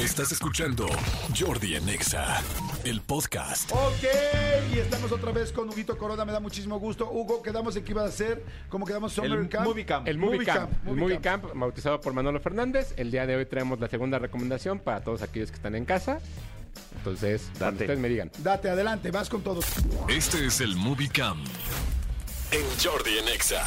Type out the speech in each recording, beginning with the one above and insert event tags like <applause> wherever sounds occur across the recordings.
Estás escuchando Jordi en Exa, el podcast. Ok, y estamos otra vez con Huguito Corona, me da muchísimo gusto. Hugo, quedamos en que iba a hacer, como quedamos Summer El Camp. Movie Camp. El Movie, Camp. El Movie Camp. Camp, bautizado por Manolo Fernández. El día de hoy traemos la segunda recomendación para todos aquellos que están en casa. Entonces, Date. ustedes me digan. Date, adelante, vas con todo. Este es el Movie Camp en Jordi en Exa.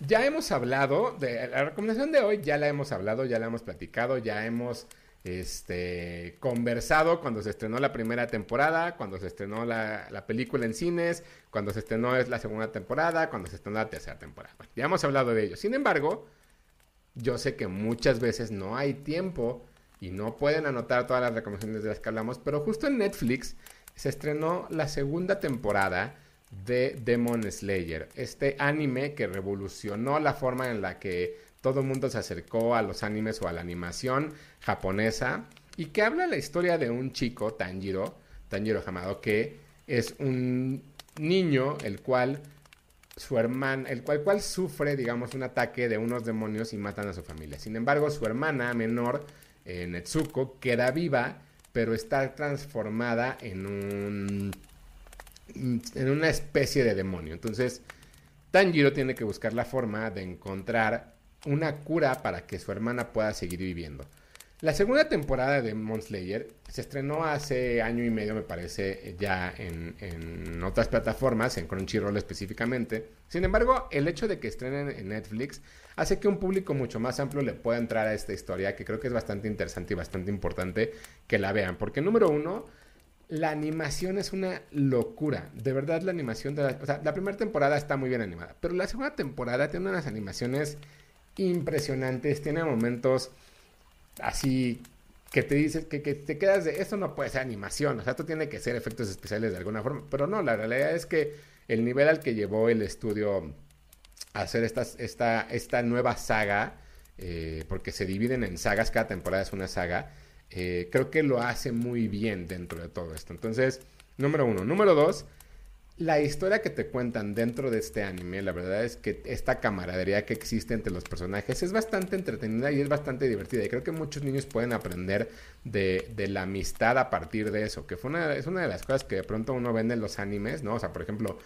Ya hemos hablado de la recomendación de hoy, ya la hemos hablado, ya la hemos platicado, ya hemos este, conversado cuando se estrenó la primera temporada, cuando se estrenó la, la película en cines, cuando se estrenó la segunda temporada, cuando se estrenó la tercera temporada. Ya hemos hablado de ello. Sin embargo, yo sé que muchas veces no hay tiempo y no pueden anotar todas las recomendaciones de las que hablamos, pero justo en Netflix se estrenó la segunda temporada de Demon Slayer, este anime que revolucionó la forma en la que todo el mundo se acercó a los animes o a la animación japonesa y que habla la historia de un chico, Tanjiro, Tanjiro Hamado, que es un niño el cual su hermana, el cual, cual sufre, digamos, un ataque de unos demonios y matan a su familia. Sin embargo, su hermana menor, eh, Netsuko, queda viva, pero está transformada en un en una especie de demonio. Entonces, Tanjiro tiene que buscar la forma de encontrar una cura para que su hermana pueda seguir viviendo. La segunda temporada de Demon Slayer se estrenó hace año y medio, me parece, ya en, en otras plataformas, en Crunchyroll específicamente. Sin embargo, el hecho de que estrenen en Netflix hace que un público mucho más amplio le pueda entrar a esta historia, que creo que es bastante interesante y bastante importante que la vean. Porque número uno, la animación es una locura. De verdad, la animación de la, o sea, la primera temporada está muy bien animada, pero la segunda temporada tiene unas animaciones impresionantes, tiene momentos así que te dices que, que te quedas de esto no puede ser animación, o sea, esto tiene que ser efectos especiales de alguna forma, pero no, la realidad es que el nivel al que llevó el estudio a hacer estas, esta, esta nueva saga, eh, porque se dividen en sagas, cada temporada es una saga, eh, creo que lo hace muy bien dentro de todo esto. Entonces, número uno. Número dos, la historia que te cuentan dentro de este anime, la verdad es que esta camaradería que existe entre los personajes es bastante entretenida y es bastante divertida. Y creo que muchos niños pueden aprender de, la amistad a partir de eso, que es una de las cosas que de pronto uno ve en los animes, ¿no? O sea, por ejemplo,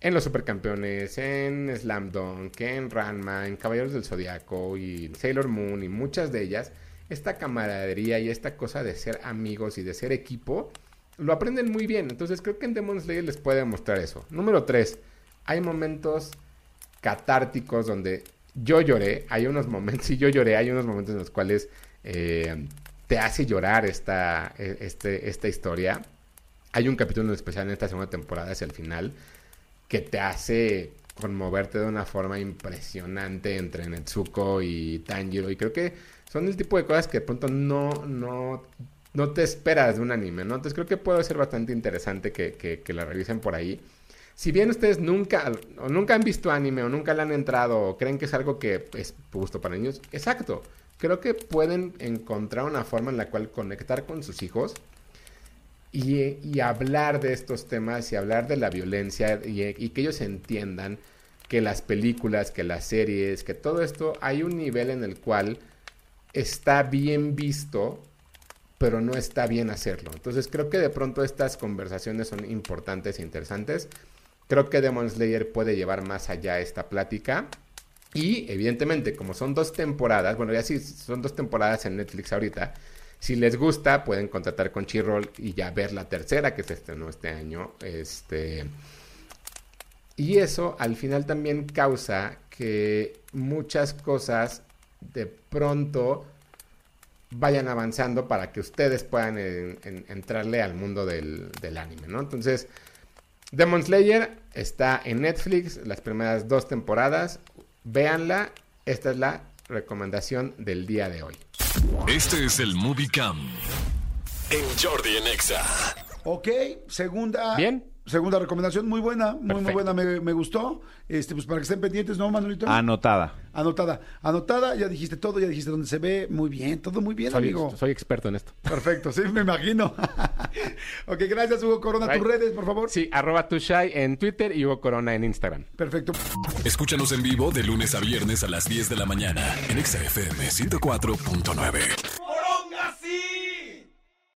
en los Supercampeones, en Slam Dunk, en Ranma, en Caballeros del Zodiaco y Sailor Moon y muchas de ellas, esta camaradería y esta cosa de ser amigos y de ser equipo, lo aprenden muy bien. Entonces creo que en Demon Slayer les puede mostrar eso. Número 3. Hay momentos catárticos donde yo lloré. Hay unos momentos, <laughs> sí, yo lloré. Hay unos momentos en los cuales eh, te hace llorar esta, eh, este, esta historia. Hay un capítulo especial en esta segunda temporada, es el final, que te hace conmoverte de una forma impresionante entre Netsuko y Tanjiro. Y creo que son el tipo de cosas que de pronto no, no, no te esperas de un anime, ¿no? Entonces creo que puede ser bastante interesante que, que, la revisen por ahí. Si bien ustedes nunca, o nunca han visto anime, o nunca le han entrado, o creen que es algo que es justo para niños, exacto. Creo que pueden encontrar una forma en la cual conectar con sus hijos y, y hablar de estos temas y hablar de la violencia y que ellos entiendan que las películas, que las series, que todo esto hay un nivel en el cual está bien visto, pero no está bien hacerlo. Entonces creo que de pronto estas conversaciones son importantes e interesantes. Creo que Demon Slayer puede llevar más allá esta plática. Y evidentemente, como son dos temporadas, bueno, ya sí son dos temporadas en Netflix ahorita. Si les gusta, pueden contratar con Chirrol y ya ver la tercera que se estrenó este año. Este. Y eso al final también causa que muchas cosas de pronto vayan avanzando para que ustedes puedan en- en- entrarle al mundo del, del anime, ¿no? Entonces, Demon Slayer está en Netflix, las primeras dos temporadas. Véanla, esta es la recomendación del día de hoy. Este es el Movie Camp en Jordi en Exa. Ok, segunda. Bien. Segunda recomendación, muy buena, muy, muy buena, me, me gustó. Este, pues para que estén pendientes, ¿no, Manuelito? Anotada. Anotada, anotada, ya dijiste todo, ya dijiste dónde se ve, muy bien, todo muy bien, Soy, amigo. soy experto en esto. Perfecto, sí, me imagino. <laughs> ok, gracias, Hugo Corona. Tus redes, por favor. Sí, arroba tushai en Twitter y Hugo Corona en Instagram. Perfecto. Escúchanos en vivo de lunes a viernes a las 10 de la mañana en Exa FM 104.9.